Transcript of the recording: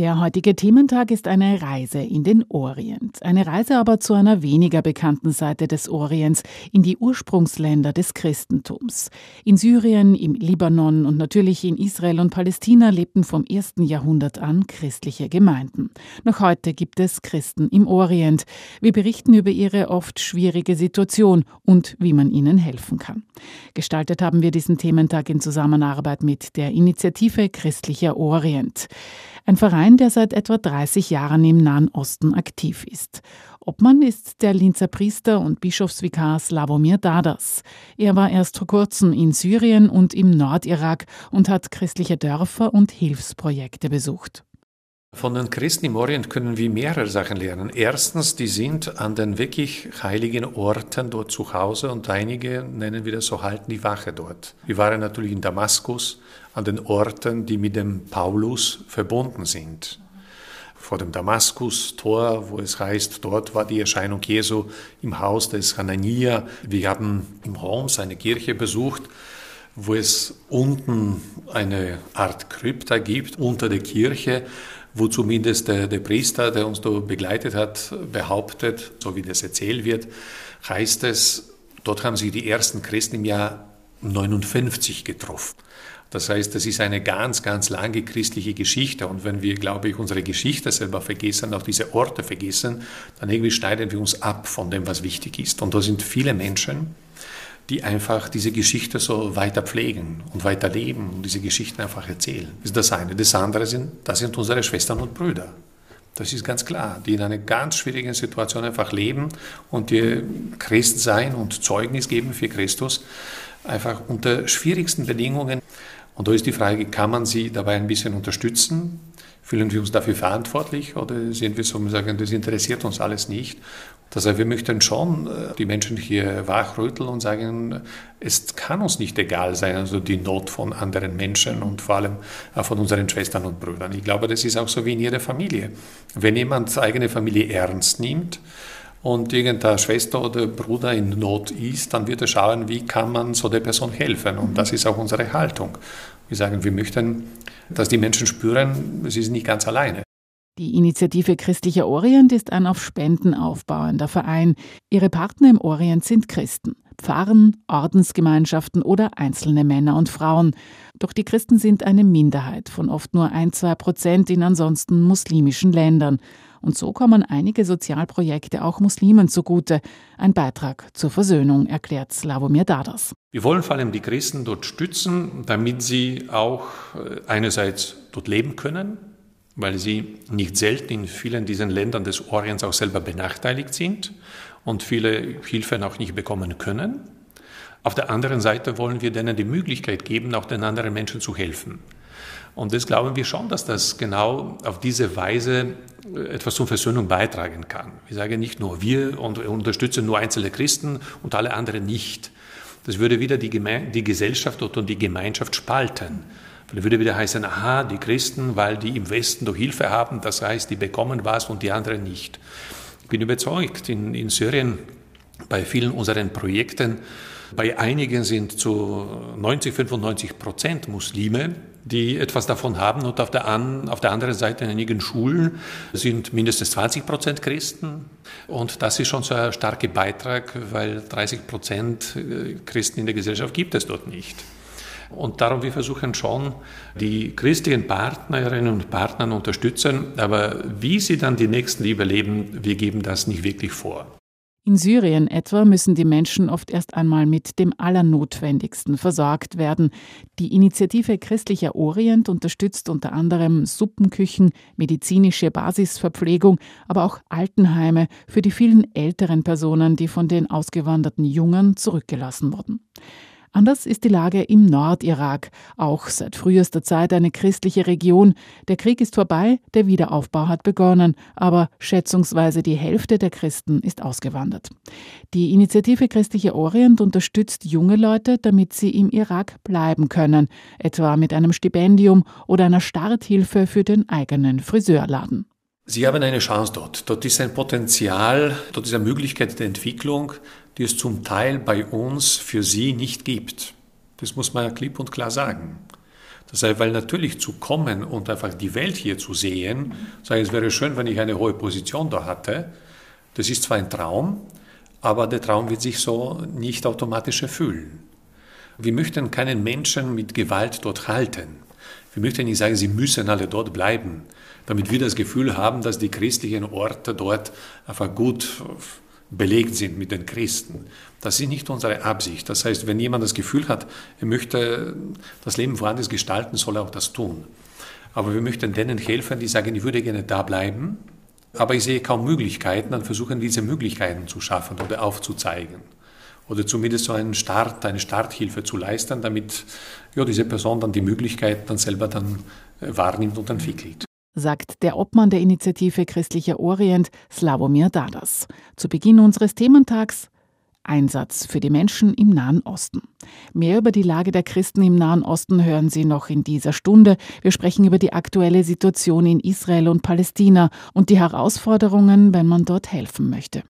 Der heutige Thementag ist eine Reise in den Orient. Eine Reise aber zu einer weniger bekannten Seite des Orients, in die Ursprungsländer des Christentums. In Syrien, im Libanon und natürlich in Israel und Palästina lebten vom ersten Jahrhundert an christliche Gemeinden. Noch heute gibt es Christen im Orient. Wir berichten über ihre oft schwierige Situation und wie man ihnen helfen kann. Gestaltet haben wir diesen Thementag in Zusammenarbeit mit der Initiative Christlicher Orient. Ein Verein, der seit etwa 30 Jahren im Nahen Osten aktiv ist. Obmann ist der Linzer Priester und Bischofsvikar Slavomir Dadas. Er war erst vor kurzem in Syrien und im Nordirak und hat christliche Dörfer und Hilfsprojekte besucht. Von den Christen im Orient können wir mehrere Sachen lernen. Erstens, die sind an den wirklich heiligen Orten dort zu Hause und einige nennen wir das so halten die Wache dort. Wir waren natürlich in Damaskus an den Orten, die mit dem Paulus verbunden sind. Vor dem Damaskus-Tor, wo es heißt, dort war die Erscheinung Jesu im Haus des Hanania. Wir haben im Homs eine Kirche besucht, wo es unten eine Art Krypta gibt, unter der Kirche, wo zumindest der, der Priester, der uns da begleitet hat, behauptet, so wie das erzählt wird, heißt es, dort haben sich die ersten Christen im Jahr 59 getroffen. Das heißt, das ist eine ganz, ganz lange christliche Geschichte. Und wenn wir, glaube ich, unsere Geschichte selber vergessen, auch diese Orte vergessen, dann irgendwie schneiden wir uns ab von dem, was wichtig ist. Und da sind viele Menschen, die einfach diese Geschichte so weiter pflegen und weiter leben und diese Geschichten einfach erzählen. Das ist das eine. Das andere sind, das sind unsere Schwestern und Brüder. Das ist ganz klar, die in einer ganz schwierigen Situation einfach leben und die Christ sein und Zeugnis geben für Christus, einfach unter schwierigsten Bedingungen. Und da ist die Frage, kann man sie dabei ein bisschen unterstützen? Fühlen wir uns dafür verantwortlich oder sind wir so und sagen, das interessiert uns alles nicht? Das heißt, wir möchten schon äh, die Menschen hier wachrütteln und sagen, es kann uns nicht egal sein, also die Not von anderen Menschen und vor allem von unseren Schwestern und Brüdern. Ich glaube, das ist auch so wie in jeder Familie. Wenn jemand eigene Familie ernst nimmt, und irgendeine Schwester oder Bruder in Not ist, dann wird er schauen, wie kann man so der Person helfen. Und das ist auch unsere Haltung. Wir sagen, wir möchten, dass die Menschen spüren, sie sind nicht ganz alleine. Die Initiative Christlicher Orient ist ein auf Spenden aufbauender Verein. Ihre Partner im Orient sind Christen, Pfarren, Ordensgemeinschaften oder einzelne Männer und Frauen. Doch die Christen sind eine Minderheit von oft nur ein, zwei Prozent in ansonsten muslimischen Ländern. Und so kommen einige Sozialprojekte auch Muslimen zugute. Ein Beitrag zur Versöhnung, erklärt Slavomir Dadas. Wir wollen vor allem die Christen dort stützen, damit sie auch äh, einerseits dort leben können, weil sie nicht selten in vielen diesen Ländern des Orients auch selber benachteiligt sind und viele Hilfen auch nicht bekommen können. Auf der anderen Seite wollen wir denen die Möglichkeit geben, auch den anderen Menschen zu helfen. Und das glauben wir schon, dass das genau auf diese Weise äh, etwas zur Versöhnung beitragen kann. Wir sagen nicht nur wir und unterstützen nur einzelne Christen und alle anderen nicht. Das würde wieder die, Geme die Gesellschaft und die Gemeinschaft spalten. Dann würde wieder heißen, aha, die Christen, weil die im Westen doch Hilfe haben, das heißt, die bekommen was und die anderen nicht. Ich bin überzeugt, in, in Syrien, bei vielen unseren Projekten, bei einigen sind zu 90, 95 Prozent Muslime, die etwas davon haben. Und auf der, an, auf der anderen Seite in einigen Schulen sind mindestens 20 Prozent Christen. Und das ist schon so ein starker Beitrag, weil 30 Prozent äh, Christen in der Gesellschaft gibt es dort nicht. Und darum, wir versuchen schon, die christlichen Partnerinnen und Partner unterstützen, aber wie sie dann die Nächstenliebe leben, wir geben das nicht wirklich vor. In Syrien etwa müssen die Menschen oft erst einmal mit dem Allernotwendigsten versorgt werden. Die Initiative Christlicher Orient unterstützt unter anderem Suppenküchen, medizinische Basisverpflegung, aber auch Altenheime für die vielen älteren Personen, die von den ausgewanderten Jungen zurückgelassen wurden. Anders ist die Lage im Nordirak, auch seit frühester Zeit eine christliche Region. Der Krieg ist vorbei, der Wiederaufbau hat begonnen, aber schätzungsweise die Hälfte der Christen ist ausgewandert. Die Initiative Christliche Orient unterstützt junge Leute, damit sie im Irak bleiben können, etwa mit einem Stipendium oder einer Starthilfe für den eigenen Friseurladen. Sie haben eine Chance dort. Dort ist ein Potenzial, dort ist eine Möglichkeit der Entwicklung, die es zum Teil bei uns für Sie nicht gibt. Das muss man klipp und klar sagen. Das heißt, weil natürlich zu kommen und einfach die Welt hier zu sehen, sage ich, es wäre schön, wenn ich eine hohe Position da hatte. Das ist zwar ein Traum, aber der Traum wird sich so nicht automatisch erfüllen. Wir möchten keinen Menschen mit Gewalt dort halten. Wir möchten nicht sagen, sie müssen alle dort bleiben, damit wir das Gefühl haben, dass die christlichen Orte dort einfach gut belegt sind mit den Christen. Das ist nicht unsere Absicht. Das heißt, wenn jemand das Gefühl hat, er möchte das Leben woanders gestalten, soll er auch das tun. Aber wir möchten denen helfen, die sagen, ich würde gerne da bleiben, aber ich sehe kaum Möglichkeiten, dann versuchen diese Möglichkeiten zu schaffen oder aufzuzeigen. Oder zumindest so einen Start, eine Starthilfe zu leisten, damit ja, diese Person dann die Möglichkeiten dann selber dann äh, wahrnimmt und entwickelt sagt der Obmann der Initiative Christlicher Orient, Slavomir Dadas. Zu Beginn unseres Thementags Einsatz für die Menschen im Nahen Osten. Mehr über die Lage der Christen im Nahen Osten hören Sie noch in dieser Stunde. Wir sprechen über die aktuelle Situation in Israel und Palästina und die Herausforderungen, wenn man dort helfen möchte.